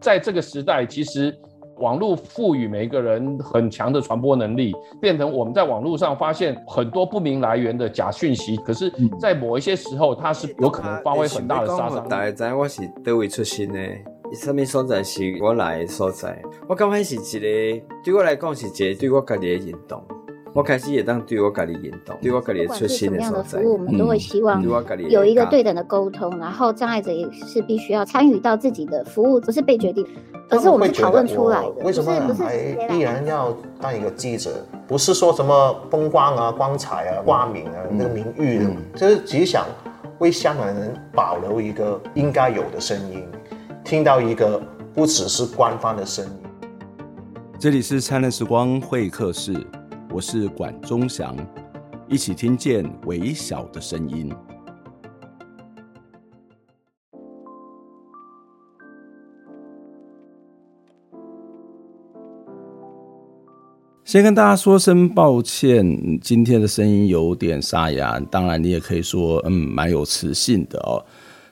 在这个时代，其实网络赋予每一个人很强的传播能力，变成我们在网络上发现很多不明来源的假讯息。可是，在某一些时候，它是有可能发挥很大的杀伤力。大家知我是哪位出身的？什么所在是我来的所在？我刚开始一个，对我来讲是一个对我家己的认同。我开始也当对我家己引导，对我家己出现什么样的服务，我们都会希望有一个对等的沟通，然后障碍者也是必须要参与到自己的服务，不是被决定，而是我们讨论出来的。为什么还依然要当一个记者？不是说什么风光啊、光彩啊、挂名啊、那个名誉的，就是只想为香港人保留一个应该有的声音。听到一个不只是官方的声音。这里是灿烂时光会客室，我是管中祥，一起听见微小的声音。先跟大家说声抱歉，今天的声音有点沙哑，当然你也可以说，嗯，蛮有磁性的哦。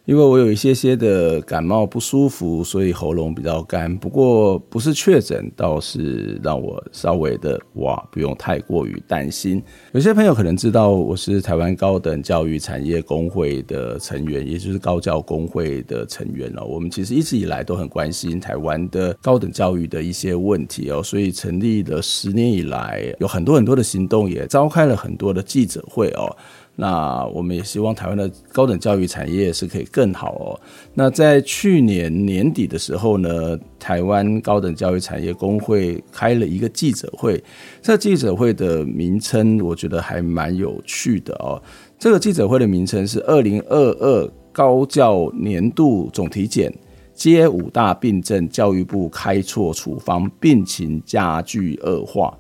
因为我有一些些的感冒不舒服，所以喉咙比较干。不过不是确诊，倒是让我稍微的哇，不用太过于担心。有些朋友可能知道，我是台湾高等教育产业工会的成员，也就是高教工会的成员哦。我们其实一直以来都很关心台湾的高等教育的一些问题哦，所以成立了十年以来，有很多很多的行动，也召开了很多的记者会哦。那我们也希望台湾的高等教育产业是可以更好哦。那在去年年底的时候呢，台湾高等教育产业工会开了一个记者会。这记者会的名称我觉得还蛮有趣的哦。这个记者会的名称是“二零二二高教年度总体检，接五大病症，教育部开错处方，病情加剧恶化”。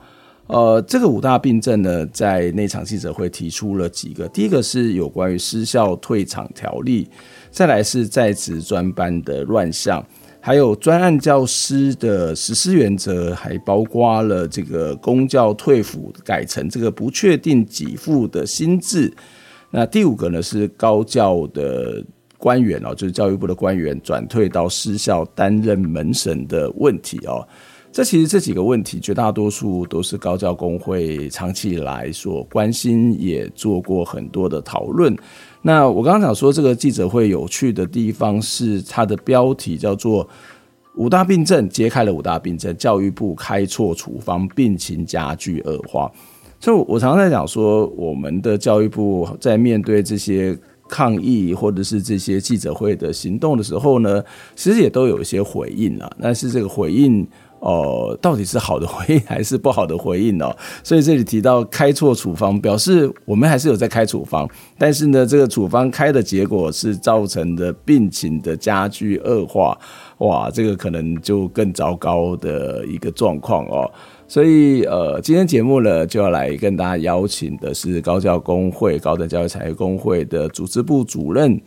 呃，这个五大病症呢，在那场记者会提出了几个。第一个是有关于失效退场条例，再来是在职专班的乱象，还有专案教师的实施原则，还包括了这个公教退抚改成这个不确定给付的新制。那第五个呢是高教的官员哦，就是教育部的官员转退到私校担任门神的问题哦。这其实这几个问题，绝大多数都是高教工会长期以来所关心，也做过很多的讨论。那我刚刚讲说，这个记者会有趣的地方是，它的标题叫做“五大病症揭开了五大病症，教育部开错处方，病情加剧恶化”。所以，我常常在讲说，我们的教育部在面对这些抗议或者是这些记者会的行动的时候呢，其实也都有一些回应啊。但是这个回应。哦、到底是好的回应还是不好的回应哦？所以这里提到开错处方，表示我们还是有在开处方，但是呢，这个处方开的结果是造成的病情的加剧恶化，哇，这个可能就更糟糕的一个状况哦。所以呃，今天节目呢就要来跟大家邀请的是高教工会、高等教育产业工会的组织部主任。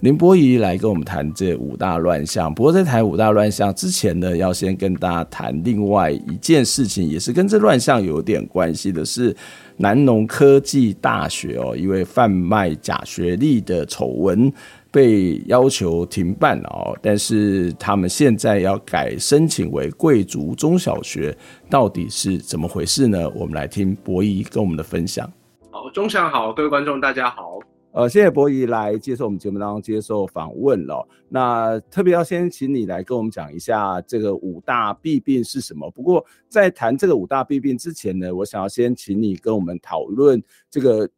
林伯仪来跟我们谈这五大乱象。不过在谈五大乱象之前呢，要先跟大家谈另外一件事情，也是跟这乱象有点关系的，是南农科技大学哦，因为贩卖假学历的丑闻被要求停办哦，但是他们现在要改申请为贵族中小学，到底是怎么回事呢？我们来听博仪跟我们的分享。好，中祥好，各位观众大家好。呃，谢谢博仪来接受我们节目当中接受访问了。那特别要先请你来跟我们讲一下这个五大弊病是什么。不过在谈这个五大弊病之前呢，我想要先请你跟我们讨论这个。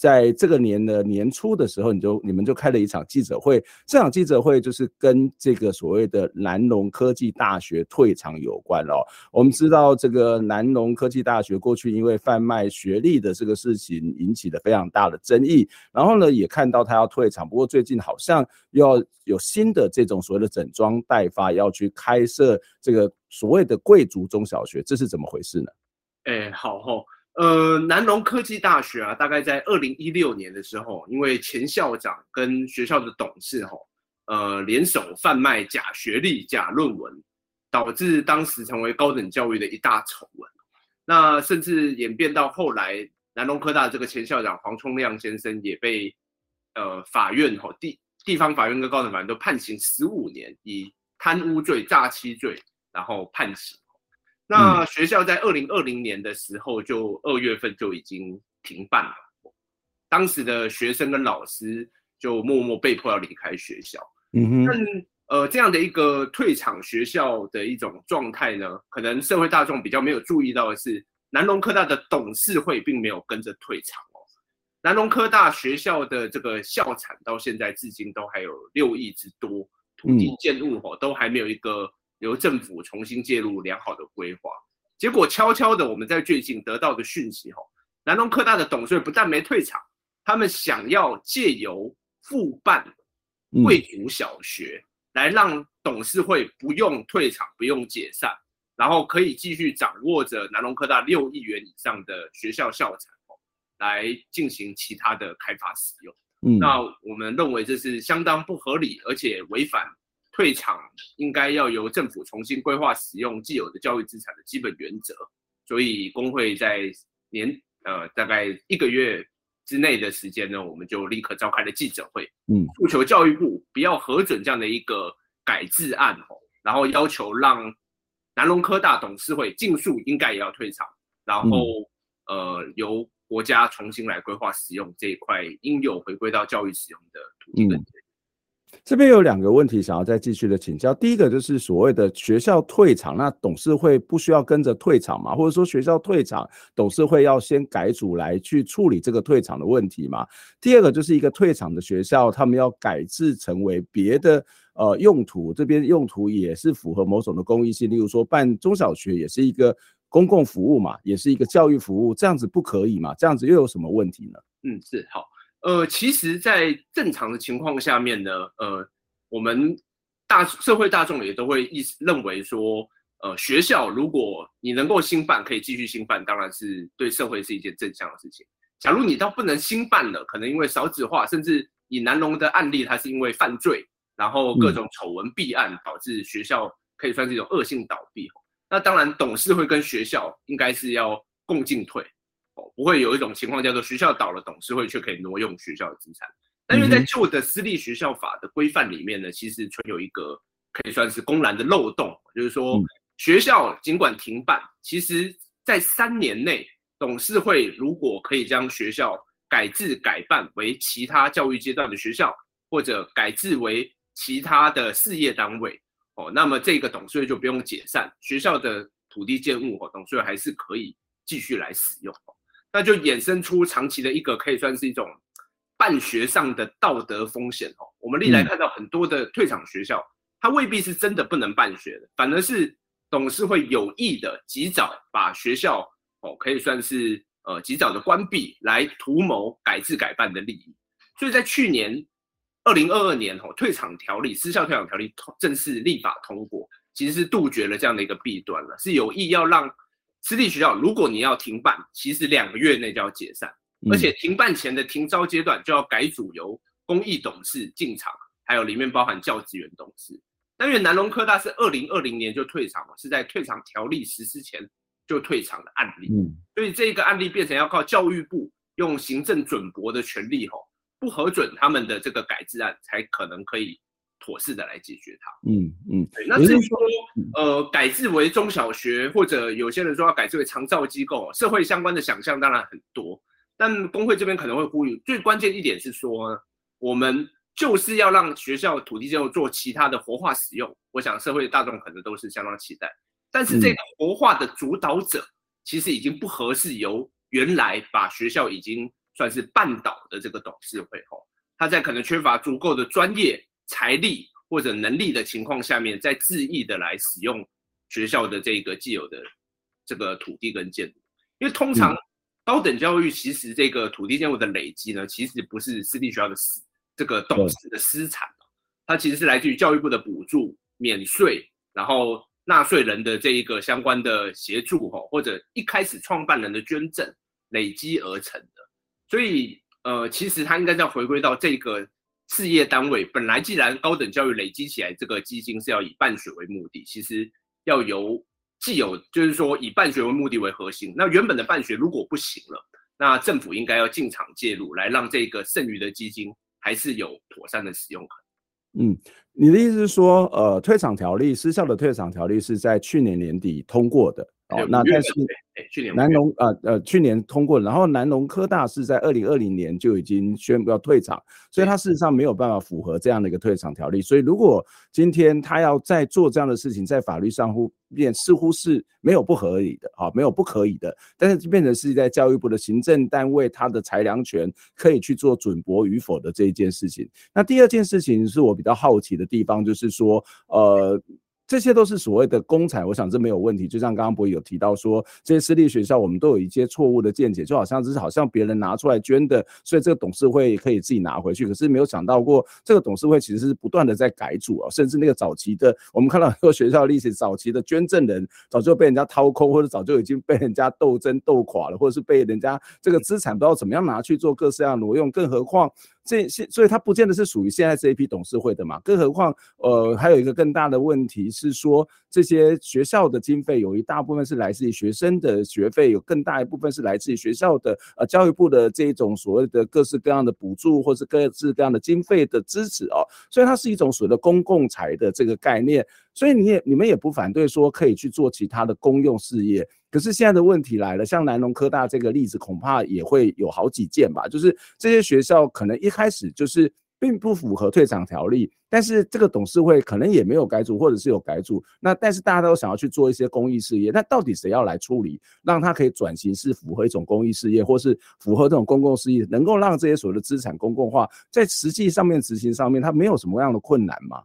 在这个年的年初的时候，你就你们就开了一场记者会，这场记者会就是跟这个所谓的南农科技大学退场有关哦。我们知道这个南农科技大学过去因为贩卖学历的这个事情引起了非常大的争议，然后呢也看到他要退场，不过最近好像又要有新的这种所谓的整装待发，要去开设这个所谓的贵族中小学，这是怎么回事呢？哎，好吼。呃，南农科技大学啊，大概在二零一六年的时候，因为前校长跟学校的董事吼，呃，联手贩卖假学历、假论文，导致当时成为高等教育的一大丑闻。那甚至演变到后来，南农科大这个前校长黄聪亮先生也被呃法院吼地地方法院跟高等法院都判刑十五年，以贪污罪、诈欺罪，然后判刑。那学校在二零二零年的时候，就二月份就已经停办了。当时的学生跟老师就默默被迫要离开学校。嗯哼。但呃，这样的一个退场学校的一种状态呢，可能社会大众比较没有注意到的是，南农科大的董事会并没有跟着退场哦。南农科大学校的这个校产到现在至今都还有六亿之多，土地建物哦都还没有一个由政府重新介入良好的规划。结果悄悄的，我们在最近得到的讯息哦，南农科大的董事会不但没退场。他们想要借由复办贵族小学，来让董事会不用退场、不用解散，然后可以继续掌握着南农科大六亿元以上的学校校产，来进行其他的开发使用。嗯，那我们认为这是相当不合理，而且违反退场应该要由政府重新规划使用既有的教育资产的基本原则。所以工会在年呃大概一个月。之内的时间呢，我们就立刻召开了记者会，嗯，诉求教育部不要核准这样的一个改制案哦，然后要求让南隆科大董事会尽速应该也要退场，然后、嗯、呃由国家重新来规划使用这一块应有回归到教育使用的土地。嗯这边有两个问题想要再继续的请教。第一个就是所谓的学校退场，那董事会不需要跟着退场吗？或者说学校退场，董事会要先改组来去处理这个退场的问题吗？第二个就是一个退场的学校，他们要改制成为别的呃用途，这边用途也是符合某种的公益性，例如说办中小学也是一个公共服务嘛，也是一个教育服务，这样子不可以嘛？这样子又有什么问题呢？嗯，是好。呃，其实，在正常的情况下面呢，呃，我们大社会大众也都会意识认为说，呃，学校如果你能够兴办，可以继续兴办，当然是对社会是一件正向的事情。假如你倒不能兴办了，可能因为少子化，甚至以南隆的案例，它是因为犯罪，然后各种丑闻弊案，导致学校可以算是一种恶性倒闭。那当然，董事会跟学校应该是要共进退。不会有一种情况叫做学校倒了，董事会却可以挪用学校的资产。但因为在旧的私立学校法的规范里面呢，其实存有一个可以算是公然的漏洞，就是说学校尽管停办，其实在三年内，董事会如果可以将学校改制改办为其他教育阶段的学校，或者改制为其他的事业单位，哦，那么这个董事会就不用解散，学校的土地建物，哦，董事会还是可以继续来使用。那就衍生出长期的一个可以算是一种办学上的道德风险哦。我们历来看到很多的退场学校，它未必是真的不能办学的，反而是董事会有意的及早把学校哦，可以算是呃及早的关闭，来图谋改制改办的利益。所以在去年二零二二年哦，退场条例、失效退场条例正式立法通过，其实是杜绝了这样的一个弊端了，是有意要让。私立学校，如果你要停办，其实两个月内就要解散，而且停办前的停招阶段就要改组由公益董事进场，还有里面包含教职员董事。但因为南隆科大是二零二零年就退场了，是在退场条例实施前就退场的案例，所以这个案例变成要靠教育部用行政准驳的权利吼，不核准他们的这个改制案，才可能可以。妥适的来解决它。嗯嗯，对。那至于说，呃，改制为中小学，或者有些人说要改制为长照机构，社会相关的想象当然很多。但工会这边可能会呼吁，最关键一点是说，我们就是要让学校土地建筑做其他的活化使用。我想社会大众可能都是相当期待。但是这个活化的主导者，其实已经不合适由原来把学校已经算是办倒的这个董事会吼，他在可能缺乏足够的专业。财力或者能力的情况下面，再恣意的来使用学校的这个既有的这个土地跟建筑，因为通常高等教育其实这个土地建筑的累积呢，其实不是私立学校的私这个董事的私产，它其实是来自于教育部的补助、免税，然后纳税人的这一个相关的协助哈，或者一开始创办人的捐赠累积而成的，所以呃，其实它应该要回归到这个。事业单位本来既然高等教育累积起来，这个基金是要以办学为目的，其实要由既有就是说以办学为目的为核心。那原本的办学如果不行了，那政府应该要进场介入，来让这个剩余的基金还是有妥善的使用嗯，你的意思是说，呃，退场条例失效的退场条例是在去年年底通过的。哦，那但是南农呃呃去年通过，然后南农科大是在二零二零年就已经宣布要退场，所以他事实上没有办法符合这样的一个退场条例。所以如果今天他要再做这样的事情，在法律上乎变似乎是没有不合理的，啊，没有不可以的，但是就变成是在教育部的行政单位，他的裁量权可以去做准驳与否的这一件事情。那第二件事情是我比较好奇的地方，就是说呃。这些都是所谓的公财，我想这没有问题。就像刚刚博弈有提到说，这些私立学校我们都有一些错误的见解，就好像这是好像别人拿出来捐的，所以这个董事会可以自己拿回去。可是没有想到过，这个董事会其实是不断的在改组啊，甚至那个早期的，我们看到很多学校历史，早期的捐赠人早就被人家掏空，或者早就已经被人家斗争斗垮了，或者是被人家这个资产不知道怎么样拿去做各式各样挪用，更何况。这些，所以它不见得是属于现在这一批董事会的嘛。更何况，呃，还有一个更大的问题是说，这些学校的经费有一大部分是来自于学生的学费，有更大一部分是来自于学校的呃教育部的这种所谓的各式各样的补助，或是各式各样的经费的支持哦。所以它是一种所谓的公共财的这个概念。所以你也你们也不反对说可以去做其他的公用事业。可是现在的问题来了，像南农科大这个例子，恐怕也会有好几件吧。就是这些学校可能一开始就是并不符合退场条例，但是这个董事会可能也没有改组，或者是有改组。那但是大家都想要去做一些公益事业，那到底谁要来处理，让它可以转型是符合一种公益事业，或是符合这种公共事业，能够让这些所谓的资产公共化，在实际上面执行上面，它没有什么样的困难吗？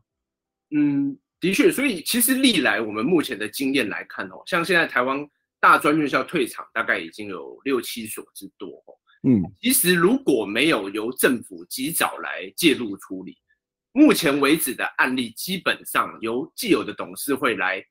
嗯，的确，所以其实历来我们目前的经验来看哦，像现在台湾。大专院校退场大概已经有六七所之多，嗯，其实如果没有由政府及早来介入处理，目前为止的案例基本上由既有的董事会来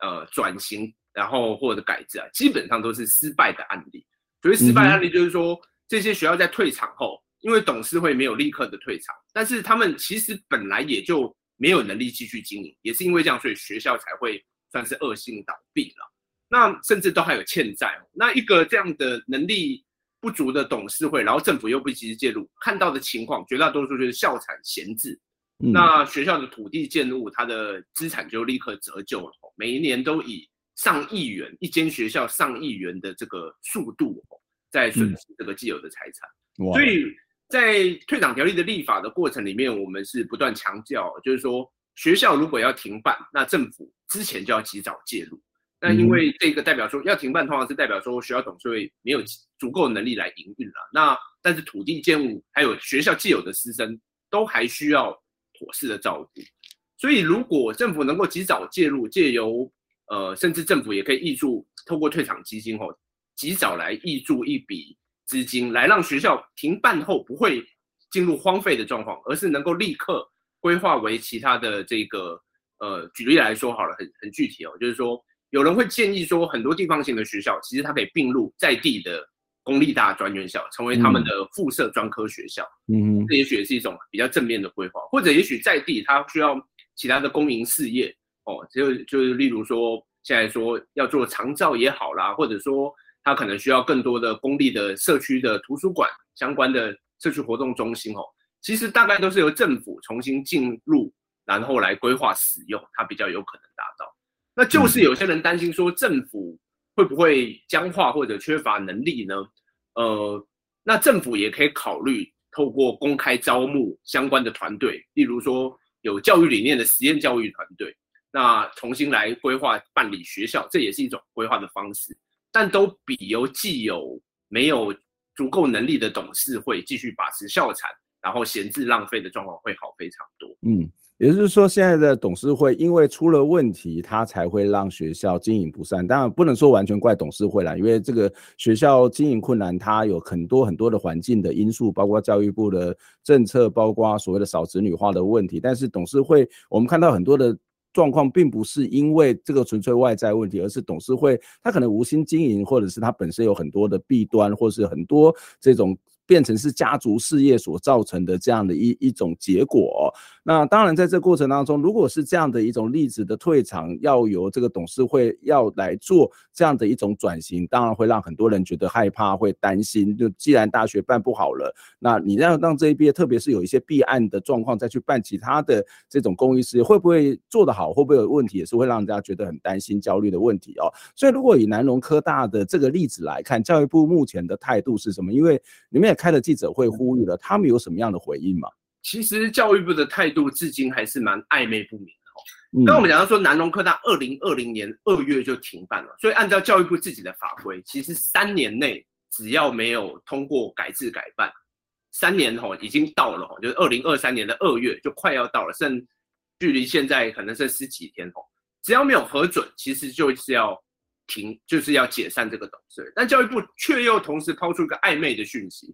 呃转型，然后或者改制啊，基本上都是失败的案例。所谓失败案例就是说，这些学校在退场后，因为董事会没有立刻的退场，但是他们其实本来也就没有能力继续经营，也是因为这样，所以学校才会算是恶性倒闭了。那甚至都还有欠债，那一个这样的能力不足的董事会，然后政府又不及时介入，看到的情况绝大多数就是校产闲置，嗯、那学校的土地建物，它的资产就立刻折旧了，每一年都以上亿元一间学校上亿元的这个速度在损失这个既有的财产，嗯、所以在退场条例的立法的过程里面，我们是不断强调，就是说学校如果要停办，那政府之前就要及早介入。那因为这个代表说要停办，通常是代表说学校董事会没有足够能力来营运了。那但是土地建物还有学校既有的师生都还需要妥适的照顾。所以如果政府能够及早介入，借由呃甚至政府也可以挹注，透过退场基金后，及早来挹注一笔资金，来让学校停办后不会进入荒废的状况，而是能够立刻规划为其他的这个呃举例来说好了，很很具体哦，就是说。有人会建议说，很多地方型的学校其实它可以并入在地的公立大专院校，成为他们的附设专科学校。嗯，这也许也是一种比较正面的规划，或者也许在地它需要其他的公营事业哦，就就是例如说现在说要做长照也好啦，或者说它可能需要更多的公立的社区的图书馆相关的社区活动中心哦，其实大概都是由政府重新进入，然后来规划使用，它比较有可能达到。那就是有些人担心说，政府会不会僵化或者缺乏能力呢？呃，那政府也可以考虑透过公开招募相关的团队，例如说有教育理念的实验教育团队，那重新来规划办理学校，这也是一种规划的方式，但都比由既有没有足够能力的董事会继续把持校产，然后闲置浪费的状况会好非常多。嗯。也就是说，现在的董事会因为出了问题，他才会让学校经营不善。当然不能说完全怪董事会啦，因为这个学校经营困难，它有很多很多的环境的因素，包括教育部的政策，包括所谓的少子女化的问题。但是董事会，我们看到很多的状况，并不是因为这个纯粹外在问题，而是董事会他可能无心经营，或者是他本身有很多的弊端，或是很多这种。变成是家族事业所造成的这样的一一种结果。那当然，在这过程当中，如果是这样的一种例子的退场，要由这个董事会要来做这样的一种转型，当然会让很多人觉得害怕，会担心。就既然大学办不好了，那你让让这一边，特别是有一些弊案的状况，再去办其他的这种公益事业，会不会做得好？会不会有问题？也是会让人家觉得很担心、焦虑的问题哦。所以，如果以南农科大的这个例子来看，教育部目前的态度是什么？因为你们也开了记者会，呼吁了，他们有什么样的回应吗？其实教育部的态度至今还是蛮暧昧不明的哦。刚、嗯、我们讲到说，南农科大二零二零年二月就停办了，所以按照教育部自己的法规，其实三年内只要没有通过改制改办，三年吼已经到了，就是二零二三年的二月就快要到了，剩距离现在可能剩十几天吼，只要没有核准，其实就是要停，就是要解散这个董事会。但教育部却又同时抛出一个暧昧的讯息。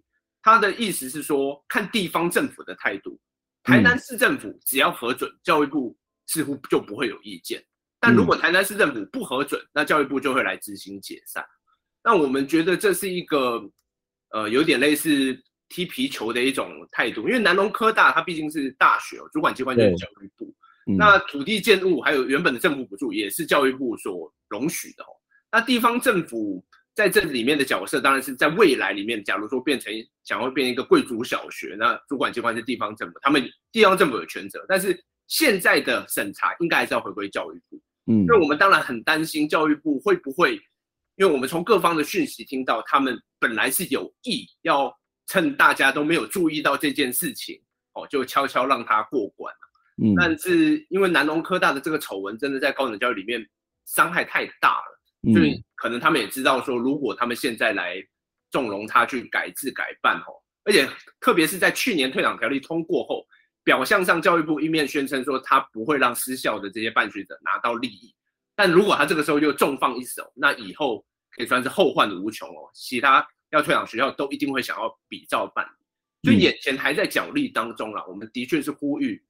他的意思是说，看地方政府的态度。台南市政府只要核准，教育部似乎就不会有意见。但如果台南市政府不核准，那教育部就会来执行解散。那我们觉得这是一个呃有点类似踢皮球的一种态度，因为南农科大它毕竟是大学，主管机关就是教育部。那土地建物还有原本的政府补助也是教育部所容许的。那地方政府。在这里面的角色当然是在未来里面，假如说变成想要变一个贵族小学，那主管机关是地方政府，他们地方政府有权责，但是现在的审查应该还是要回归教育部。嗯，那我们当然很担心教育部会不会，因为我们从各方的讯息听到，他们本来是有意要趁大家都没有注意到这件事情，哦，就悄悄让他过关。嗯，但是因为南农科大的这个丑闻，真的在高等教育里面伤害太大了。所以可能他们也知道说，如果他们现在来纵容他去改制改办哦，而且特别是在去年退场条例通过后，表象上教育部一面宣称说他不会让失校的这些办学者拿到利益，但如果他这个时候又重放一手，那以后可以算是后患无穷哦。其他要退场学校都一定会想要比照办理，所以眼前还在角力当中啦。我们的确是呼吁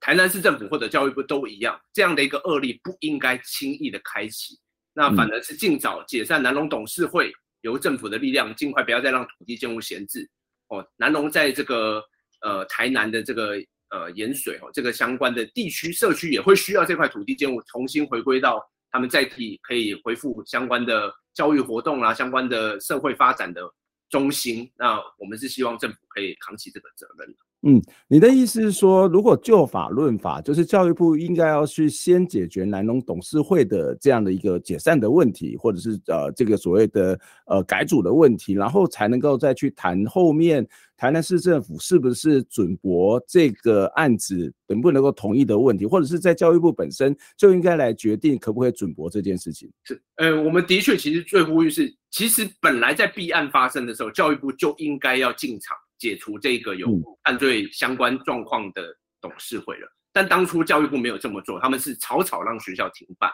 台南市政府或者教育部都一样，这样的一个恶例不应该轻易的开启。那反而是尽早解散南农董事会，由政府的力量尽快不要再让土地建物闲置。哦，南农在这个呃台南的这个呃盐水哦，这个相关的地区社区也会需要这块土地建物重新回归到他们在地，可以恢复相关的教育活动啦，相关的社会发展的中心。那我们是希望政府可以扛起这个责任。嗯，你的意思是说，如果就法论法，就是教育部应该要去先解决南农董事会的这样的一个解散的问题，或者是呃这个所谓的呃改组的问题，然后才能够再去谈后面台南市政府是不是准驳这个案子能不能够同意的问题，或者是在教育部本身就应该来决定可不可以准驳这件事情。是，呃，我们的确其实最呼吁是，其实本来在弊案发生的时候，教育部就应该要进场。解除这个有犯罪相关状况的董事会了，但当初教育部没有这么做，他们是草草让学校停办。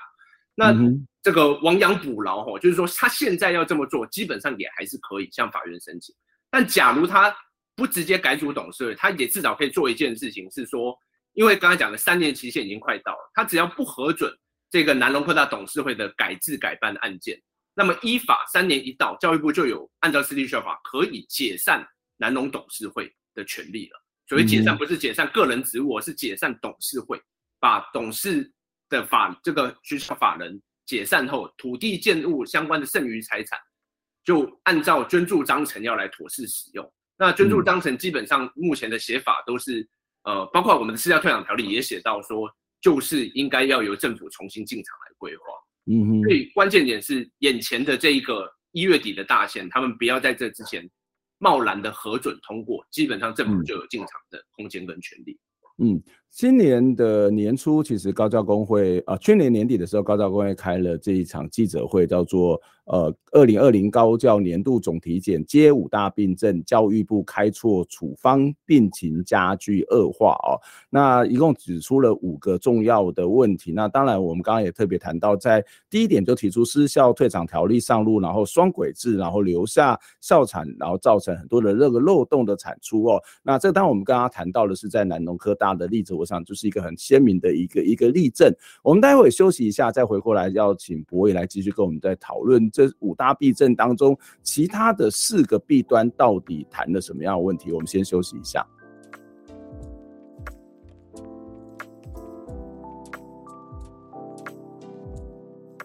那这个亡羊补牢吼，就是说他现在要这么做，基本上也还是可以向法院申请。但假如他不直接改组董事会，他也至少可以做一件事情，是说，因为刚才讲的三年期限已经快到了，他只要不核准这个南农科大董事会的改制改办的案件，那么依法三年一到，教育部就有按照私立学校法可以解散。南农董事会的权利了，所谓解散不是解散个人职务，而是解散董事会，把董事的法这个学校法人解散后，土地建物相关的剩余财产，就按照捐助章程要来妥善使用。那捐助章程基本上目前的写法都是，呃，包括我们的私教退场条例也写到说，就是应该要由政府重新进场来规划。嗯哼，所以关键点是眼前的这一个一月底的大限，他们不要在这之前。贸然的核准通过，基本上政府就有进场的空间跟权利。嗯。今年的年初，其实高教工会啊，去年年底的时候，高教工会开了这一场记者会，叫做呃“二零二零高教年度总体检揭五大病症，教育部开错处方，病情加剧恶化”哦。那一共指出了五个重要的问题。那当然，我们刚刚也特别谈到，在第一点就提出私校退场条例上路，然后双轨制，然后留下校产，然后造成很多的这个漏洞的产出哦。那这当我们刚刚谈到的是在南农科大的例子。上就是一个很鲜明的一个一个例证。我们待会休息一下，再回过来邀请博伟来继续跟我们再讨论这五大弊政当中其他的四个弊端到底谈了什么样的问题。我们先休息一下。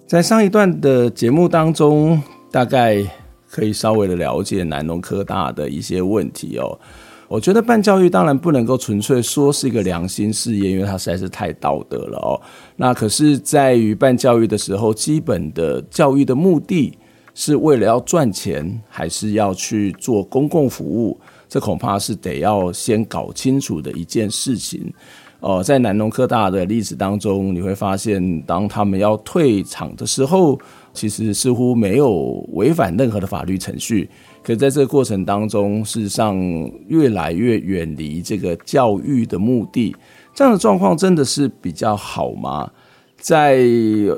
在上一段的节目当中，大概可以稍微的了解南农科大的一些问题哦。我觉得办教育当然不能够纯粹说是一个良心事业，因为它实在是太道德了哦。那可是在于办教育的时候，基本的教育的目的是为了要赚钱，还是要去做公共服务？这恐怕是得要先搞清楚的一件事情。哦，在南农科大的例子当中，你会发现，当他们要退场的时候，其实似乎没有违反任何的法律程序。可在这个过程当中，事实上越来越远离这个教育的目的，这样的状况真的是比较好吗？在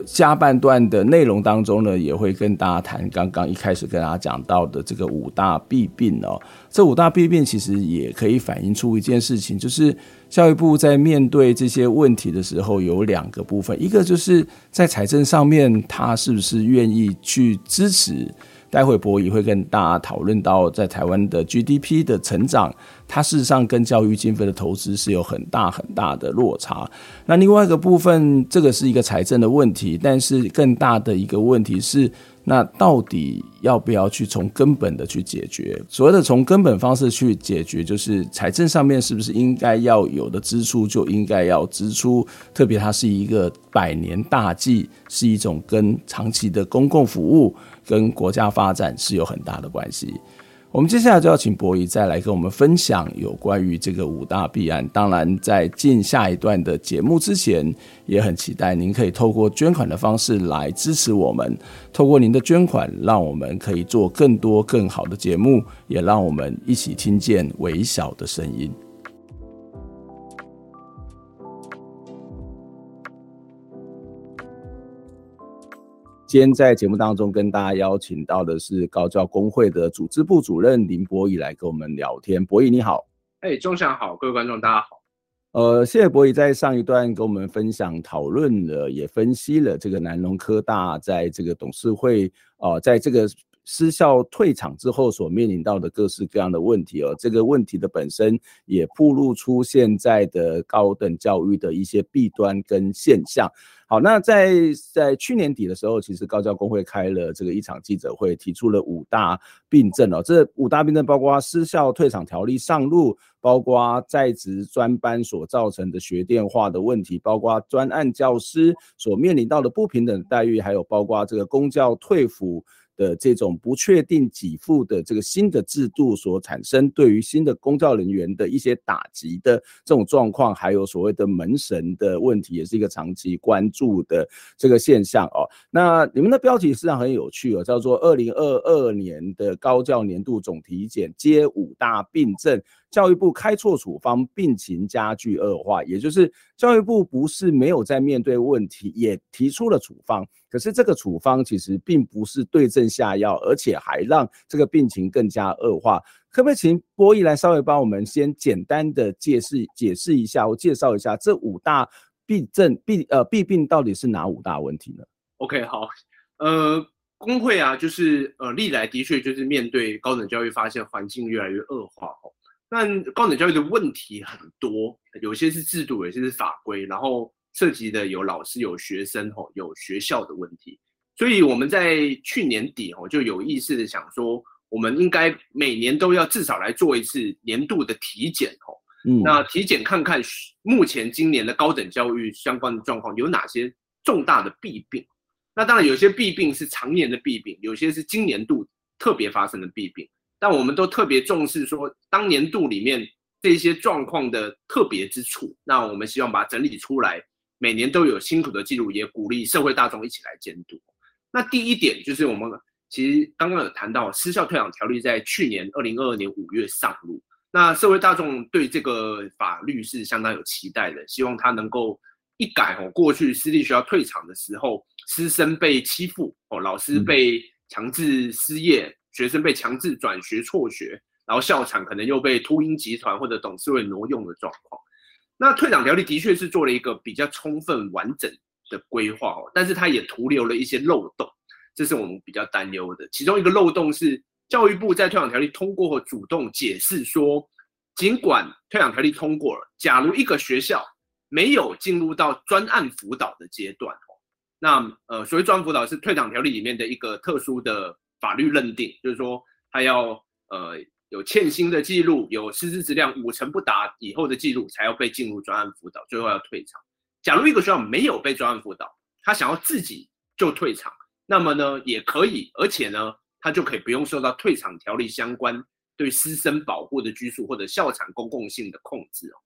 下半段的内容当中呢，也会跟大家谈刚刚一开始跟大家讲到的这个五大弊病哦。这五大弊病其实也可以反映出一件事情，就是教育部在面对这些问题的时候，有两个部分，一个就是在财政上面，他是不是愿意去支持。待会柏纬会跟大家讨论到，在台湾的 GDP 的成长，它事实上跟教育经费的投资是有很大很大的落差。那另外一个部分，这个是一个财政的问题，但是更大的一个问题是，那到底要不要去从根本的去解决？所谓的从根本方式去解决，就是财政上面是不是应该要有的支出就应该要支出？特别它是一个百年大计，是一种跟长期的公共服务。跟国家发展是有很大的关系。我们接下来就要请博弈再来跟我们分享有关于这个五大弊案。当然，在进下一段的节目之前，也很期待您可以透过捐款的方式来支持我们。透过您的捐款，让我们可以做更多更好的节目，也让我们一起听见微小的声音。今天在节目当中跟大家邀请到的是高教工会的组织部主任林博义来跟我们聊天。博义你好，哎，钟祥好，各位观众大家好。呃，谢谢博宇在上一段跟我们分享讨论了，也分析了这个南农科大在这个董事会啊、呃，在这个。失效退场之后所面临到的各式各样的问题哦，这个问题的本身也暴露出现在的高等教育的一些弊端跟现象。好，那在在去年底的时候，其实高教工会开了这个一场记者会，提出了五大病症哦。这五大病症包括失效退场条例上路，包括在职专班所造成的学电化的问题，包括专案教师所面临到的不平等待遇，还有包括这个公教退抚。的这种不确定给付的这个新的制度所产生对于新的公教人员的一些打击的这种状况，还有所谓的门神的问题，也是一个长期关注的这个现象哦。那你们的标题实际上很有趣哦，叫做“二零二二年的高教年度总体检接五大病症”。教育部开错处方，病情加剧恶化，也就是教育部不是没有在面对问题，也提出了处方，可是这个处方其实并不是对症下药，而且还让这个病情更加恶化。可不可以请波一来稍微帮我们先简单的解释解释一下，我介绍一下这五大弊症弊呃弊病到底是哪五大问题呢？OK，好，呃，工会啊，就是呃历来的确就是面对高等教育，发现环境越来越恶化哦。但高等教育的问题很多，有些是制度，有些是法规，然后涉及的有老师、有学生、吼，有学校的问题。所以我们在去年底吼就有意识的想说，我们应该每年都要至少来做一次年度的体检吼。嗯，那体检看看目前今年的高等教育相关的状况有哪些重大的弊病。那当然有些弊病是常年的弊病，有些是今年度特别发生的弊病。但我们都特别重视说，当年度里面这些状况的特别之处，那我们希望把它整理出来，每年都有辛苦的记录，也鼓励社会大众一起来监督。那第一点就是我们其实刚刚有谈到，失效退场条例在去年二零二二年五月上路，那社会大众对这个法律是相当有期待的，希望它能够一改哦，过去私立学校退场的时候，师生被欺负哦，老师被强制失业。学生被强制转学辍学，然后校产可能又被秃鹰集团或者董事会挪用的状况。那退场条例的确是做了一个比较充分完整的规划哦，但是它也徒留了一些漏洞，这是我们比较担忧的。其中一个漏洞是教育部在退场条例通过后主动解释说，尽管退场条例通过了，假如一个学校没有进入到专案辅导的阶段，那呃，所谓专案辅导是退场条例里面的一个特殊的法律认定，就是说他要呃。有欠薪的记录，有师资质量五成不达以后的记录，才要被进入专案辅导，最后要退场。假如一个学校没有被专案辅导，他想要自己就退场，那么呢也可以，而且呢他就可以不用受到退场条例相关对师生保护的拘束或者校产公共性的控制哦。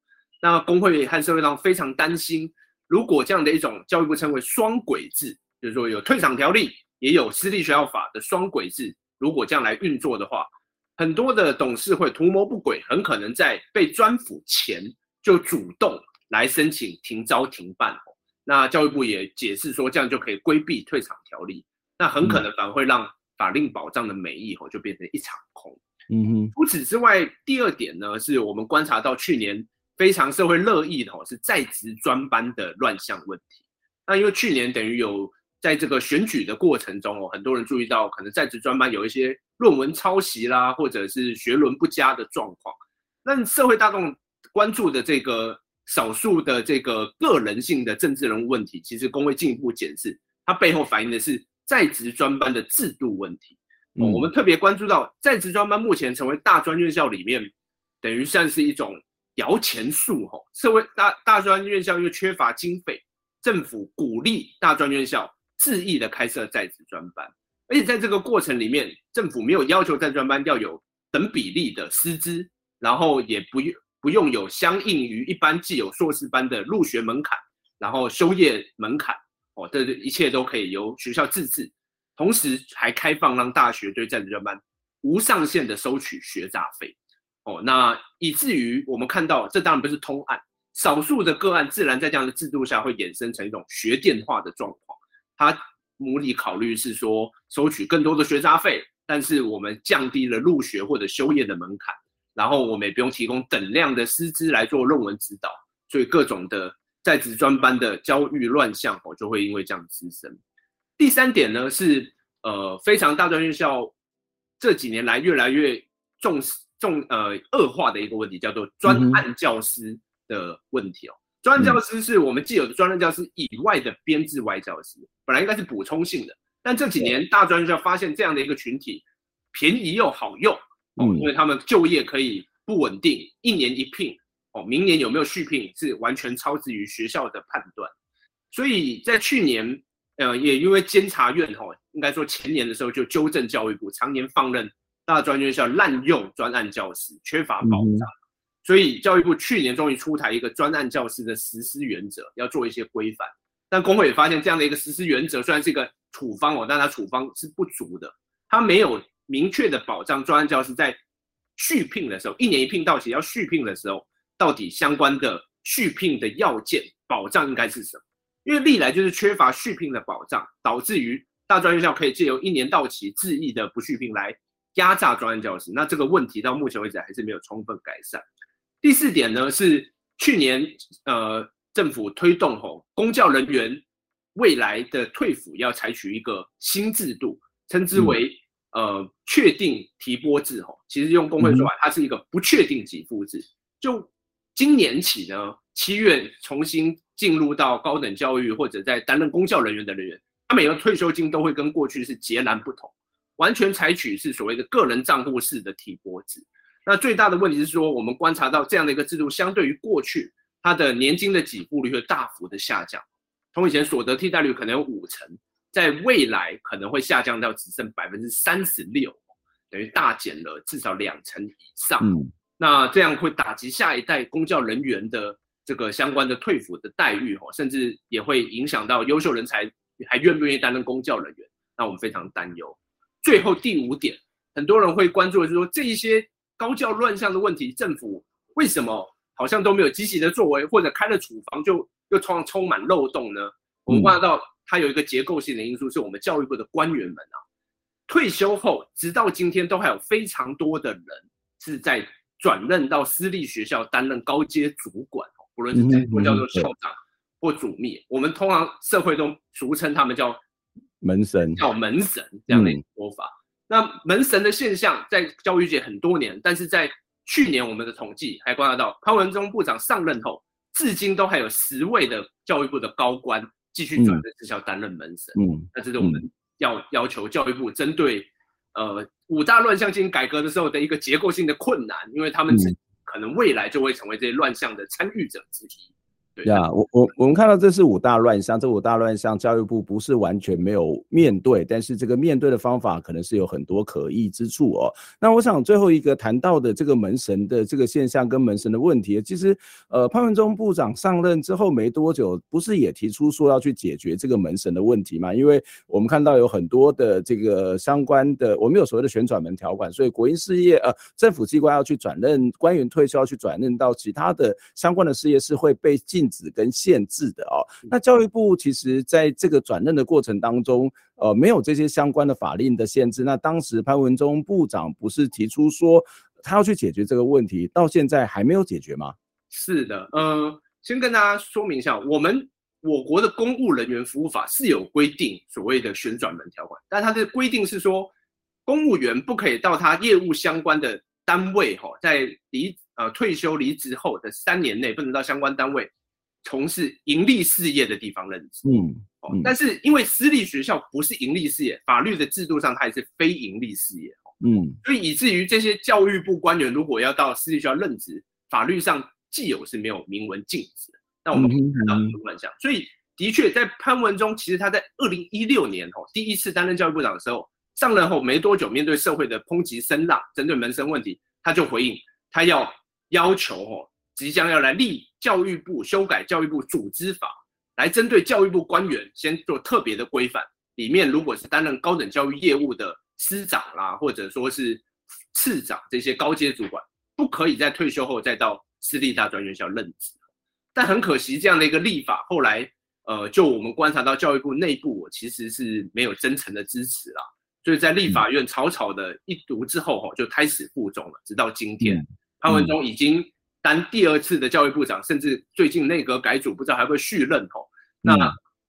那工会和社会上非常担心，如果这样的一种教育部称为双轨制，就是说有退场条例也有私立学校法的双轨制，如果这样来运作的话。很多的董事会图谋不轨，很可能在被专辅前就主动来申请停招停办。那教育部也解释说，这样就可以规避退场条例，那很可能反而会让法令保障的美意吼就变成一场空。嗯哼。除此之外，第二点呢，是我们观察到去年非常社会热议的吼是在职专班的乱象问题。那因为去年等于有。在这个选举的过程中哦，很多人注意到可能在职专班有一些论文抄袭啦，或者是学伦不佳的状况。那社会大众关注的这个少数的这个个人性的政治人物问题，其实工会进一步检视，它背后反映的是在职专班的制度问题。嗯，我们特别关注到在职专班目前成为大专院校里面等于算是一种摇钱树吼，社会大大专院校因为缺乏经费，政府鼓励大专院校。恣意的开设在职专班，而且在这个过程里面，政府没有要求在职专班要有等比例的师资，然后也不用不用有相应于一般既有硕士班的入学门槛，然后修业门槛，哦，这一切都可以由学校自治，同时还开放让大学对在职专班无上限的收取学杂费，哦，那以至于我们看到，这当然不是通案，少数的个案自然在这样的制度下会衍生成一种学电化的状况。他模拟考虑是说收取更多的学杂费，但是我们降低了入学或者修业的门槛，然后我们也不用提供等量的师资来做论文指导，所以各种的在职专班的教育乱象哦就会因为这样滋生。第三点呢是呃非常大专院校这几年来越来越重视重呃恶化的一个问题，叫做专案教师的问题哦。专任教师是我们既有的专任教师以外的编制外教师，本来应该是补充性的，但这几年大专院校发现这样的一个群体便宜又好用哦，因为他们就业可以不稳定，一年一聘哦，明年有没有续聘是完全超之于学校的判断，所以在去年呃也因为监察院哈，应该说前年的时候就纠正教育部常年放任大专院校滥用专案教师，缺乏保障。所以教育部去年终于出台一个专案教师的实施原则，要做一些规范。但工会也发现，这样的一个实施原则虽然是一个处方哦，但它处方是不足的，它没有明确的保障专案教师在续聘的时候，一年一聘到期要续聘的时候，到底相关的续聘的要件保障应该是什么？因为历来就是缺乏续聘的保障，导致于大专院校可以借由一年到期恣意的不续聘来压榨专案教师。那这个问题到目前为止还是没有充分改善。第四点呢，是去年呃政府推动吼公教人员未来的退抚要采取一个新制度，称之为呃确定提拨制吼。其实用工会说法，它是一个不确定给付制。就今年起呢，七月重新进入到高等教育或者在担任公教人员的人员，他每个退休金都会跟过去是截然不同，完全采取是所谓的个人账户式的提拨制。那最大的问题是说，我们观察到这样的一个制度，相对于过去，它的年金的给付率会大幅的下降。从以前所得替代率可能有五成，在未来可能会下降到只剩百分之三十六，等于大减了至少两成以上。嗯，那这样会打击下一代公教人员的这个相关的退抚的待遇哦，甚至也会影响到优秀人才还愿不愿意担任公教人员。那我们非常担忧。最后第五点，很多人会关注的是说这一些。高教乱象的问题，政府为什么好像都没有积极的作为，或者开了处方就又充充满漏洞呢？我们观察到它有一个结构性的因素，是我们教育部的官员们啊，退休后直到今天都还有非常多的人是在转任到私立学校担任高阶主管哦。不论是叫做校长或主秘，我们通常社会中俗称他们叫门神，叫门神这样的一个说法。那门神的现象在教育界很多年，但是在去年我们的统计还观察到，潘文忠部长上任后，至今都还有十位的教育部的高官继续转任职校担任门神。嗯，那这是我们要要求教育部针对呃五大乱象进行改革的时候的一个结构性的困难，因为他们可能未来就会成为这些乱象的参与者之一。对呀，我我我们看到这是五大乱象，这五大乱象教育部不是完全没有面对，但是这个面对的方法可能是有很多可议之处哦。那我想最后一个谈到的这个门神的这个现象跟门神的问题，其实呃潘文忠部长上任之后没多久，不是也提出说要去解决这个门神的问题吗？因为我们看到有很多的这个相关的，我们有所谓的旋转门条款，所以国营事业呃政府机关要去转任官员退休要去转任到其他的相关的事业是会被禁。禁止跟限制的哦，那教育部其实在这个转任的过程当中，呃，没有这些相关的法令的限制。那当时潘文忠部长不是提出说他要去解决这个问题，到现在还没有解决吗？是的，呃，先跟大家说明一下，我们我国的公务人员服务法是有规定所谓的旋转门条款，但它的规定是说，公务员不可以到他业务相关的单位哈，在离呃退休离职后的三年内，不能到相关单位。从事盈利事业的地方任职，嗯，哦，但是因为私立学校不是盈利事业，法律的制度上它也是非盈利事业，嗯，所以以至于这些教育部官员如果要到私立学校任职，法律上既有是没有明文禁止的。那我们可以看到很多乱象，所以的确在潘文忠，其实他在二零一六年哦第一次担任教育部长的时候，上任后没多久，面对社会的抨击声浪，针对门生问题，他就回应，他要要求哦。即将要来立教育部修改教育部组织法，来针对教育部官员先做特别的规范。里面如果是担任高等教育业务的师长啦，或者说是次长这些高阶主管，不可以在退休后再到私立大专院校任职。但很可惜，这样的一个立法后来，呃，就我们观察到教育部内部，其实是没有真诚的支持啦。所以在立法院草草的一读之后，哈，就开始复中了，直到今天，潘文忠已经。当第二次的教育部长，甚至最近内阁改组，不知道还会续任吼。那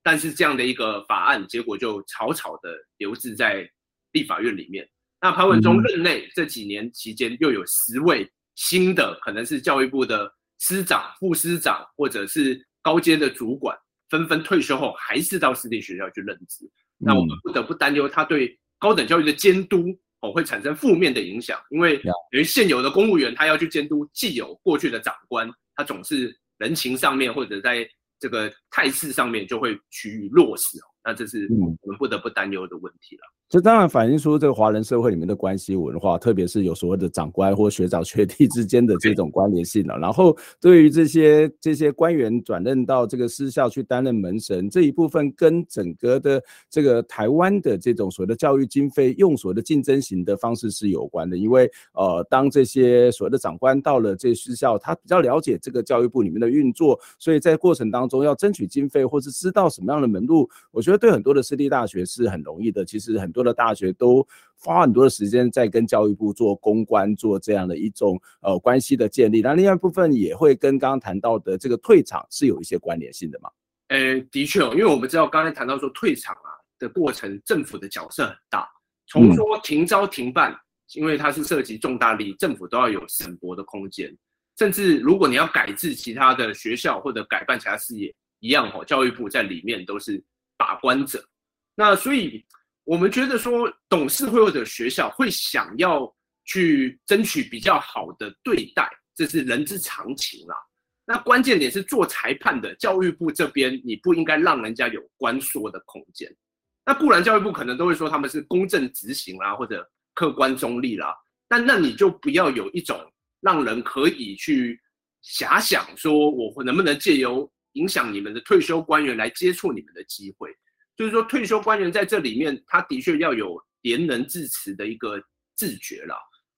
但是这样的一个法案，结果就草草的留置在立法院里面。那潘文忠任内这几年期间，又有十位新的，可能是教育部的师长、副师长，或者是高阶的主管，纷纷退休后，还是到私立学校去任职。那我们不得不担忧他对高等教育的监督。会产生负面的影响，因为由于现有的公务员他要去监督既有过去的长官，他总是人情上面或者在这个态势上面就会趋于弱势哦，那这是我们不得不担忧的问题了。这当然反映出这个华人社会里面的关系文化，特别是有所谓的长官或学长学弟之间的这种关联性了。然后对于这些这些官员转任到这个私校去担任门神这一部分，跟整个的这个台湾的这种所谓的教育经费用所谓的竞争型的方式是有关的。因为呃，当这些所谓的长官到了这私校，他比较了解这个教育部里面的运作，所以在过程当中要争取经费或是知道什么样的门路，我觉得对很多的私立大学是很容易的。其实很多。的大学都花很多的时间在跟教育部做公关，做这样的一种呃关系的建立。那另外一部分也会跟刚刚谈到的这个退场是有一些关联性的嘛？呃，的确哦，因为我们知道刚才谈到说退场啊的过程，政府的角色很大。从说停招停办，因为它是涉及重大利益，政府都要有审驳的空间。甚至如果你要改制其他的学校或者改办其他事业，一样哦，教育部在里面都是把关者。那所以。我们觉得说，董事会或者学校会想要去争取比较好的对待，这是人之常情啦。那关键点是做裁判的教育部这边，你不应该让人家有关说的空间。那固然教育部可能都会说他们是公正执行啦，或者客观中立啦，但那你就不要有一种让人可以去遐想说，我能不能借由影响你们的退休官员来接触你们的机会。就是说，退休官员在这里面，他的确要有廉能致辞的一个自觉了。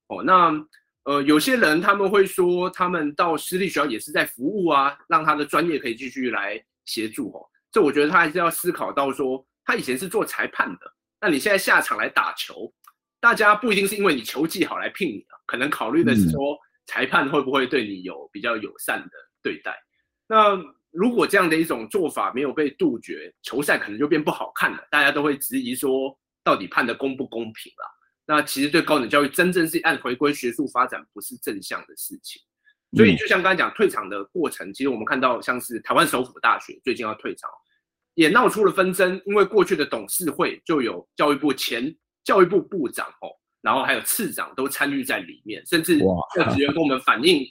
哦，那呃，有些人他们会说，他们到私立学校也是在服务啊，让他的专业可以继续来协助。哦，这我觉得他还是要思考到说，他以前是做裁判的，那你现在下场来打球，大家不一定是因为你球技好来聘你啊，可能考虑的是说，裁判会不会对你有比较友善的对待。那如果这样的一种做法没有被杜绝，球赛可能就变不好看了，大家都会质疑说，到底判得公不公平了？那其实对高等教育真正是按回归学术发展，不是正向的事情。所以就像刚才讲退场的过程，其实我们看到像是台湾首府大学最近要退场，也闹出了纷争，因为过去的董事会就有教育部前教育部部长哦，然后还有次长都参与在里面，甚至教职员跟我们反映，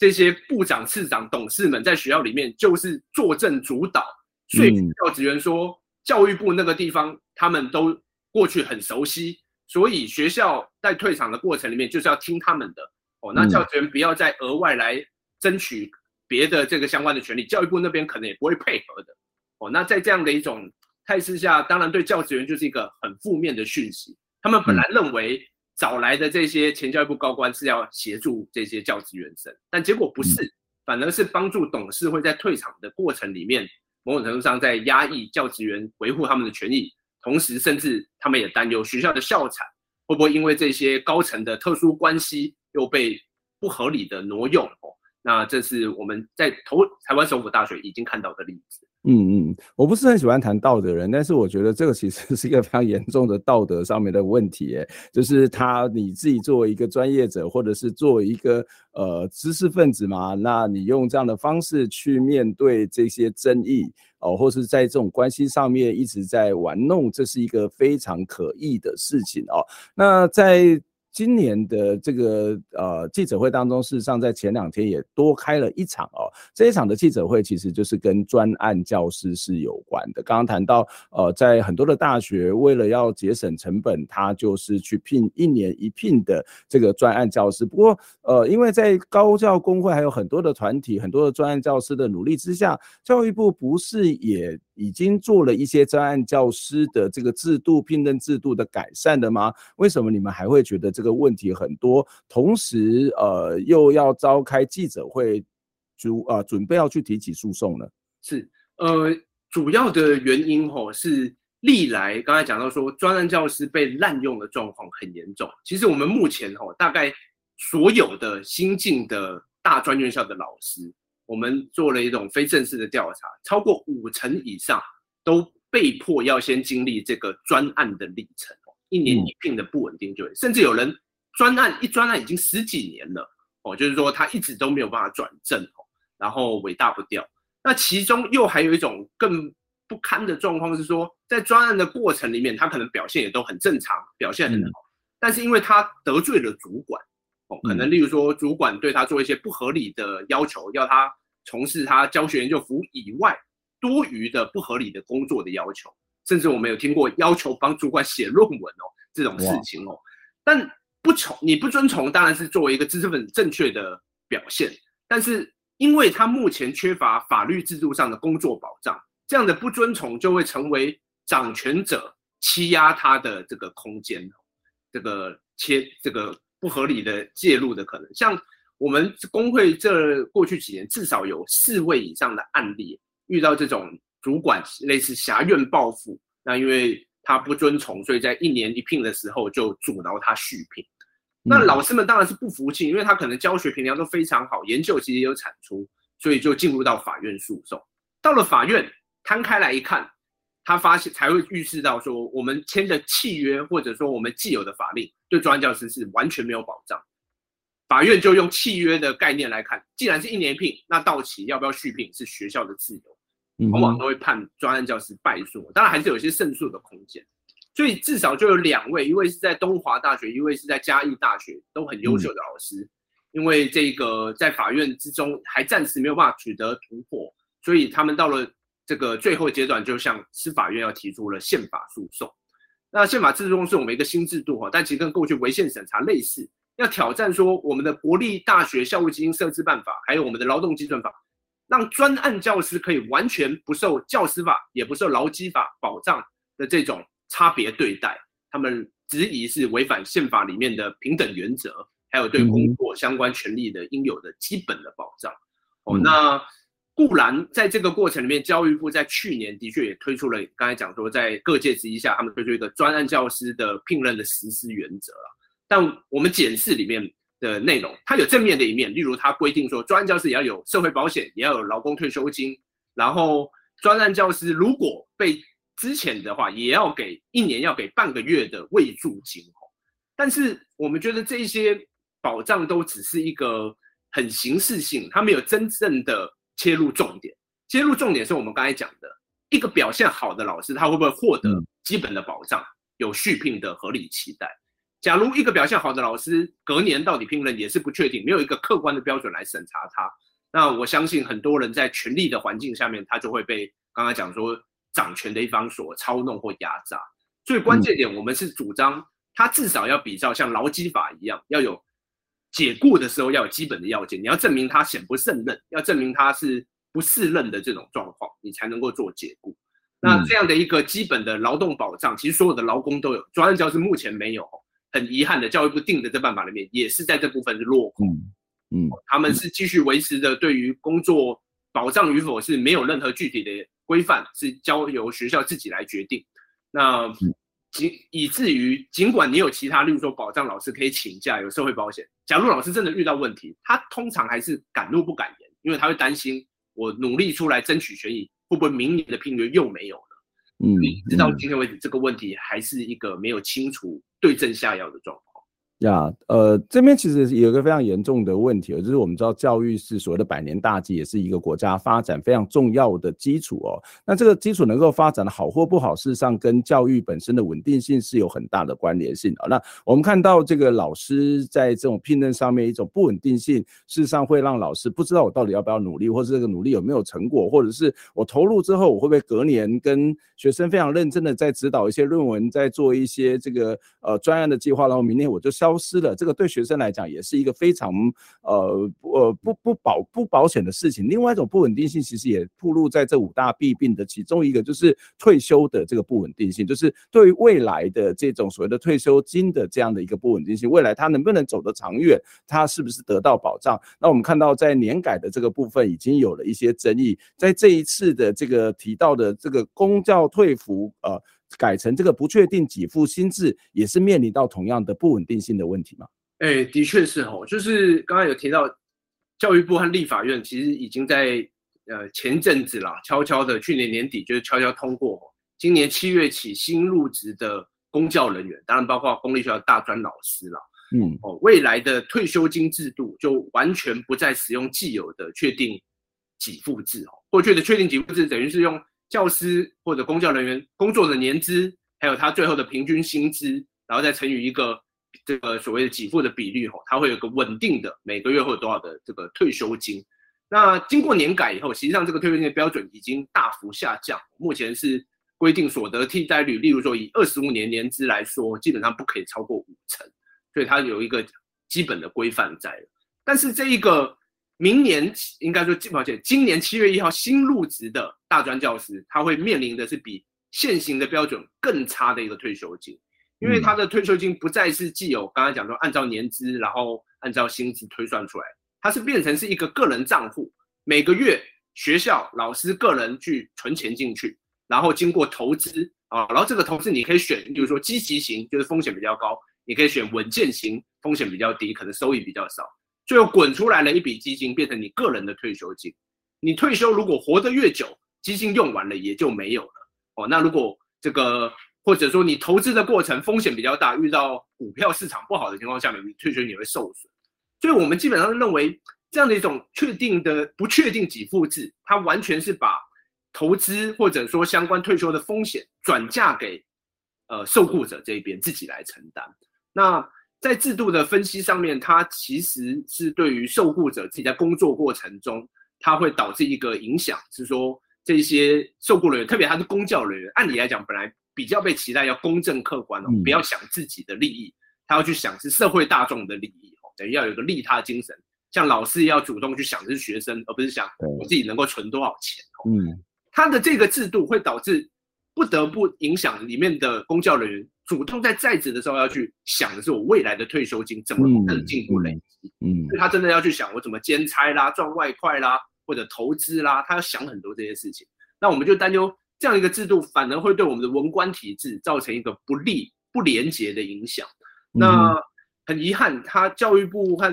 这些部长、次长、董事们在学校里面就是坐镇主导，说服教职员说教育部那个地方他们都过去很熟悉，所以学校在退场的过程里面就是要听他们的。哦，那教职员不要再额外来争取别的这个相关的权利，教育部那边可能也不会配合的。哦，那在这样的一种态势下，当然对教职员就是一个很负面的讯息。他们本来认为找来的这些前教育部高官是要协助这些教职员生，但结果不是，反而是帮助董事会在退场的过程里面，某种程度上在压抑教职员维护他们的权益，同时甚至他们也担忧学校的校产会不会因为这些高层的特殊关系。又被不合理的挪用哦，那这是我们在投台湾首府大学已经看到的例子。嗯嗯，我不是很喜欢谈道德人，但是我觉得这个其实 是一个非常严重的道德上面的问题。哎，就是他你自己作为一个专业者，或者是作为一个呃知识分子嘛，那你用这样的方式去面对这些争议哦，或是在这种关系上面一直在玩弄，这是一个非常可疑的事情哦。那在今年的这个呃记者会当中，事实上在前两天也多开了一场哦。这一场的记者会其实就是跟专案教师是有关的。刚刚谈到呃，在很多的大学为了要节省成本，他就是去聘一年一聘的这个专案教师。不过呃，因为在高教工会还有很多的团体、很多的专案教师的努力之下，教育部不是也已经做了一些专案教师的这个制度聘任制度的改善的吗？为什么你们还会觉得这个？问题很多，同时呃又要召开记者会，主啊、呃、准备要去提起诉讼呢？是呃主要的原因吼是历来刚才讲到说专案教师被滥用的状况很严重。其实我们目前吼大概所有的新进的大专院校的老师，我们做了一种非正式的调查，超过五成以上都被迫要先经历这个专案的历程。一年一聘的不稳定就业，甚至有人专案一专案已经十几年了哦，就是说他一直都没有办法转正哦，然后尾大不掉。那其中又还有一种更不堪的状况是说，在专案的过程里面，他可能表现也都很正常，表现很好，但是因为他得罪了主管哦，可能例如说主管对他做一些不合理的要求，要他从事他教学研究服务以外多余的不合理的工作的要求。甚至我们有听过要求帮主管写论文哦，这种事情哦，但不从你不遵从，当然是作为一个知识分子正确的表现。但是因为他目前缺乏法律制度上的工作保障，这样的不遵从就会成为掌权者欺压他的这个空间，这个切这个不合理的介入的可能。像我们工会这过去几年至少有四位以上的案例遇到这种。主管类似挟怨报复，那因为他不遵从，所以在一年一聘的时候就阻挠他续聘。那老师们当然是不服气，因为他可能教学评量都非常好，研究其实也有产出，所以就进入到法院诉讼。到了法院摊开来一看，他发现才会预示到说，我们签的契约或者说我们既有的法令对专案教师是完全没有保障。法院就用契约的概念来看，既然是一年聘，那到期要不要续聘是学校的自由。往往都会判专案教师败诉，当然还是有一些胜诉的空间。所以至少就有两位，一位是在东华大学，一位是在嘉义大学，都很优秀的老师。因为这个在法院之中还暂时没有办法取得突破，所以他们到了这个最后阶段，就向司法院要提出了宪法诉讼。那宪法诉讼是我们一个新制度哈，但其实跟过去违宪审查类似，要挑战说我们的国立大学校务基金设置办法，还有我们的劳动基准法。让专案教师可以完全不受教师法也不受劳基法保障的这种差别对待，他们质疑是违反宪法里面的平等原则，还有对工作相关权利的应有的基本的保障。哦，那固然在这个过程里面，教育部在去年的确也推出了，刚才讲说在各界质疑下，他们推出一个专案教师的聘任的实施原则了。但我们检视里面，的内容，它有正面的一面，例如它规定说，专案教师也要有社会保险，也要有劳工退休金，然后专案教师如果被之前的话，也要给一年要给半个月的慰助金。但是我们觉得这些保障都只是一个很形式性，它没有真正的切入重点。切入重点是我们刚才讲的，一个表现好的老师，他会不会获得基本的保障，有续聘的合理期待？假如一个表现好的老师隔年到底聘任也是不确定，没有一个客观的标准来审查他，那我相信很多人在权力的环境下面，他就会被刚刚讲说掌权的一方所操弄或压榨。所以关键点，我们是主张他至少要比照像劳基法一样，要有解雇的时候要有基本的要件，你要证明他显不胜任，要证明他是不适任的这种状况，你才能够做解雇。那这样的一个基本的劳动保障，其实所有的劳工都有，专案教师目前没有。很遗憾的，教育部定的这办法里面也是在这部分是落空。嗯，嗯，他们是继续维持着，对于工作保障与否是没有任何具体的规范，是交由学校自己来决定。那仅以至于，尽管你有其他，例如说保障老师可以请假，有社会保险，假如老师真的遇到问题，他通常还是敢怒不敢言，因为他会担心我努力出来争取权益，会不会明年的聘约又没有了？嗯，直到今天为止，这个问题还是一个没有清楚。对症下药的状况。呀呃，这边其实有一个非常严重的问题，就是我们知道教育是所谓的百年大计，也是一个国家发展非常重要的基础哦。那这个基础能够发展的好或不好，事实上跟教育本身的稳定性是有很大的关联性的。那我们看到这个老师在这种聘任上面一种不稳定性，事实上会让老师不知道我到底要不要努力，或是这个努力有没有成果，或者是我投入之后，我会不会隔年跟学生非常认真的在指导一些论文，在做一些这个呃专案的计划，然后明年我就消消失了。这个对学生来讲也是一个非常呃呃不不保不保险的事情。另外一种不稳定性，其实也暴露在这五大弊病的其中一个，就是退休的这个不稳定性，就是对于未来的这种所谓的退休金的这样的一个不稳定性，未来它能不能走得长远，它是不是得到保障？那我们看到在年改的这个部分已经有了一些争议，在这一次的这个提到的这个公教退服呃。改成这个不确定给付新制，也是面临到同样的不稳定性的问题吗？哎、欸，的确是哦，就是刚刚有提到，教育部和立法院其实已经在呃前阵子啦，悄悄的去年年底就是悄悄通过，今年七月起新入职的公教人员，当然包括公立学校大专老师啦，嗯哦，未来的退休金制度就完全不再使用既有的确定给付制哦，过去的确定给付制等于是用。教师或者公教人员工作的年资，还有他最后的平均薪资，然后再乘以一个这个所谓的给付的比率，吼，他会有个稳定的每个月会有多少的这个退休金。那经过年改以后，实际上这个退休金的标准已经大幅下降，目前是规定所得替代率，例如说以二十五年年资来说，基本上不可以超过五成，所以它有一个基本的规范在。但是这一个。明年应该说，抱歉，今年七月一号新入职的大专教师，他会面临的是比现行的标准更差的一个退休金，因为他的退休金不再是既有刚才讲说按照年资，然后按照薪资推算出来，它是变成是一个个人账户，每个月学校老师个人去存钱进去，然后经过投资啊，然后这个投资你可以选，比如说积极型，就是风险比较高，你可以选稳健型，风险比较低，可能收益比较少。最后滚出来了一笔基金，变成你个人的退休金。你退休如果活得越久，基金用完了也就没有了。哦，那如果这个或者说你投资的过程风险比较大，遇到股票市场不好的情况下面，你退休你会受损。所以我们基本上认为这样的一种确定的不确定给付制，它完全是把投资或者说相关退休的风险转嫁给呃受雇者这一边自己来承担。那在制度的分析上面，它其实是对于受雇者自己在工作过程中，它会导致一个影响，是说这些受雇人员，特别他是公教人员，按理来讲，本来比较被期待要公正客观哦，不要想自己的利益，他要去想是社会大众的利益哦，等于要有个利他精神。像老师要主动去想的是学生，而不是想我自己能够存多少钱哦。嗯，他的这个制度会导致不得不影响里面的公教人员。主动在在职的时候要去想的是我未来的退休金怎么能进一步累积，嗯，他真的要去想我怎么兼差啦、赚外快啦，或者投资啦，他要想很多这些事情。那我们就担忧这样一个制度反而会对我们的文官体制造成一个不利、不廉洁的影响。那很遗憾，他教育部和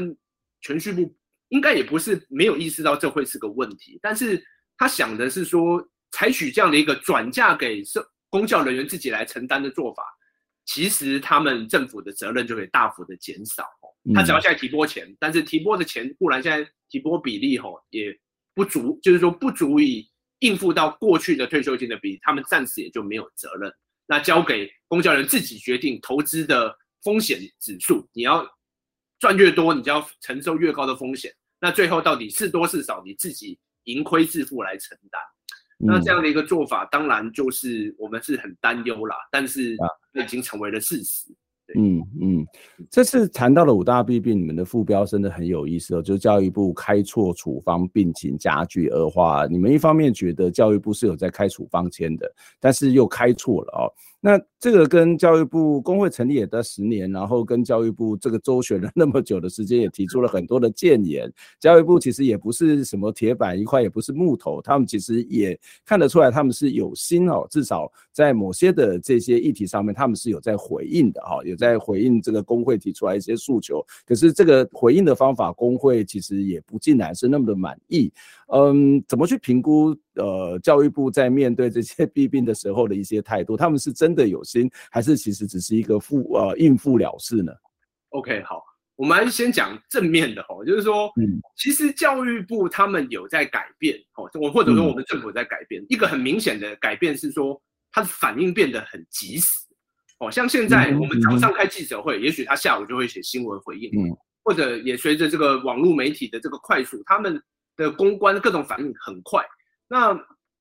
銓叙部应该也不是没有意识到这会是个问题，但是他想的是说，采取这样的一个转嫁给社公教人员自己来承担的做法，其实他们政府的责任就可以大幅的减少。他只要现在提拨钱，但是提拨的钱固然现在提拨比例吼也不足，就是说不足以应付到过去的退休金的比例，他们暂时也就没有责任。那交给公教人自己决定投资的风险指数，你要赚越多，你就要承受越高的风险。那最后到底是多是少，你自己盈亏自负来承担。那这样的一个做法，当然就是我们是很担忧啦，但是已经成为了事实。嗯嗯，这次谈到了五大弊病，你们的副标真的很有意思哦，就是教育部开错处方，病情加剧恶化。你们一方面觉得教育部是有在开处方签的，但是又开错了哦。那这个跟教育部工会成立也得十年，然后跟教育部这个周旋了 那么久的时间，也提出了很多的建言。教育部其实也不是什么铁板一块，也不是木头，他们其实也看得出来，他们是有心哦，至少在某些的这些议题上面，他们是有在回应的哈，有在回应这个工会提出来一些诉求。可是这个回应的方法，工会其实也不尽然是那么的满意。嗯，怎么去评估？呃，教育部在面对这些 弊病的时候的一些态度，他们是真的有心，还是其实只是一个付呃应付了事呢？OK，好，我们还是先讲正面的哈，就是说，嗯，其实教育部他们有在改变，哦，我或者说我们政府在改变，嗯、一个很明显的改变是说，他的反应变得很及时，哦，像现在我们早上开记者会，嗯、也许他下午就会写新闻回应，嗯，或者也随着这个网络媒体的这个快速，他们。的公关各种反应很快，那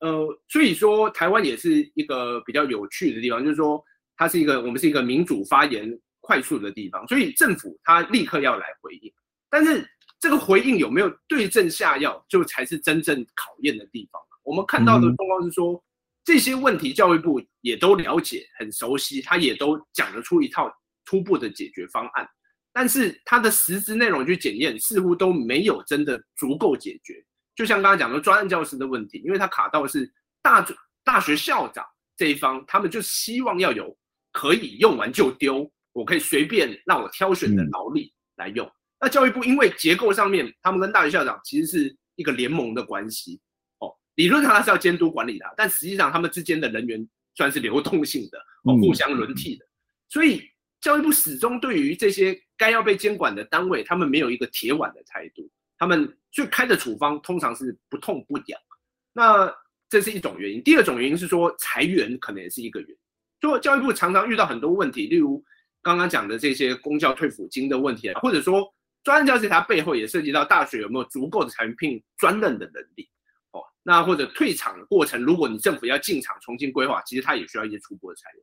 呃，所以说台湾也是一个比较有趣的地方，就是说它是一个我们是一个民主发言快速的地方，所以政府它立刻要来回应，但是这个回应有没有对症下药，就才是真正考验的地方。我们看到的状况是说，这些问题教育部也都了解很熟悉，他也都讲得出一套初步的解决方案。但是它的实质内容去检验，似乎都没有真的足够解决。就像刚刚讲的专任教师的问题，因为他卡到的是大大学校长这一方，他们就希望要有可以用完就丢，我可以随便让我挑选的劳力来用。嗯、那教育部因为结构上面，他们跟大学校长其实是一个联盟的关系，哦，理论上他是要监督管理的，但实际上他们之间的人员算是流动性的，哦，互相轮替的，所以。教育部始终对于这些该要被监管的单位，他们没有一个铁腕的态度，他们最开的处方通常是不痛不痒。那这是一种原因。第二种原因是说裁员可能也是一个原因。就教育部常常遇到很多问题，例如刚刚讲的这些公教退抚金的问题，或者说专任教师他背后也涉及到大学有没有足够的裁聘专任的能力哦。那或者退场的过程，如果你政府要进场重新规划，其实他也需要一些初步的裁员。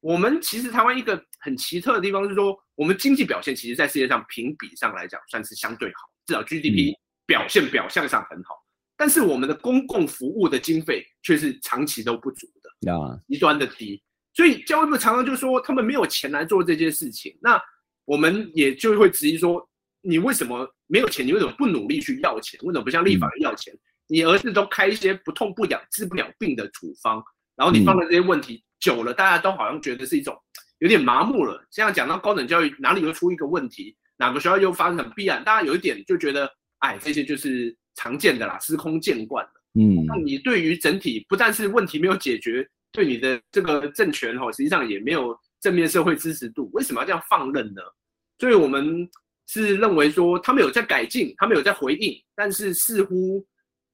我们其实台湾一个很奇特的地方是说，我们经济表现其实，在世界上评比上来讲算是相对好，至少 GDP 表现表象上很好。但是我们的公共服务的经费却是长期都不足的，啊，极端的低。所以教育部常常就说他们没有钱来做这件事情。那我们也就会质疑说，你为什么没有钱？你为什么不努力去要钱？为什么不像立法院要钱？你而是都开一些不痛不痒、治不了病的处方，然后你放了这些问题。久了，大家都好像觉得是一种有点麻木了。这样讲到高等教育，哪里又出一个问题，哪个学校又发生很必然，大家有一点就觉得，哎，这些就是常见的啦，司空见惯了。嗯，那你对于整体不但是问题没有解决，对你的这个政权哈，实际上也没有正面社会支持度，为什么要这样放任呢？所以我们是认为说，他们有在改进，他们有在回应，但是似乎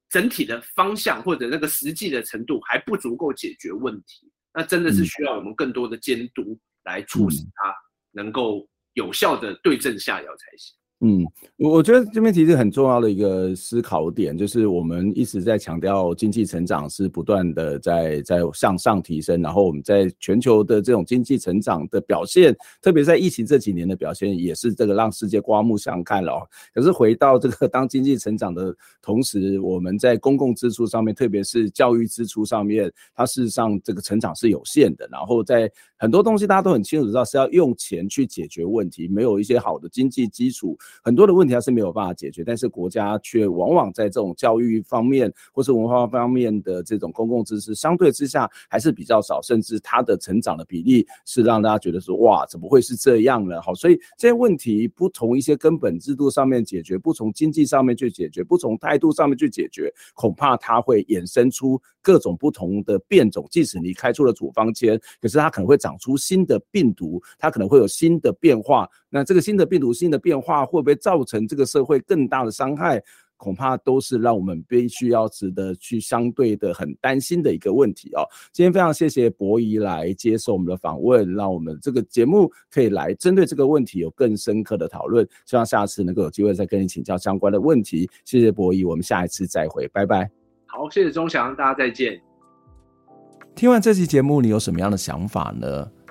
整体的方向或者那个实际的程度还不足够解决问题。那真的是需要我们更多的监督来促使他能够有效的对症下药才行。嗯，我我觉得这边其实很重要的一个思考点，就是我们一直在强调经济成长是不断的在在向上提升，然后我们在全球的这种经济成长的表现，特别在疫情这几年的表现，也是这个让世界刮目相看了哦。可是回到这个当经济成长的同时，我们在公共支出上面，特别是教育支出上面，它事实上这个成长是有限的。然后在很多东西大家都很清楚知道是要用钱去解决问题，没有一些好的经济基础。很多的问题它是没有办法解决，但是国家却往往在这种教育方面或是文化方面的这种公共知识相对之下还是比较少，甚至它的成长的比例是让大家觉得说哇，怎么会是这样呢？好，所以这些问题不从一些根本制度上面解决，不从经济上面去解决，不从态度上面去解决，恐怕它会衍生出各种不同的变种。即使你开出了处方箋，可是它可能会长出新的病毒，它可能会有新的变化。那这个新的病毒、新的变化会不会造成这个社会更大的伤害？恐怕都是让我们必须要值得去相对的很担心的一个问题哦。今天非常谢谢博仪来接受我们的访问，让我们这个节目可以来针对这个问题有更深刻的讨论。希望下次能够有机会再跟你请教相关的问题。谢谢博仪，我们下一次再会，拜拜。好，谢谢钟祥，大家再见。听完这期节目，你有什么样的想法呢？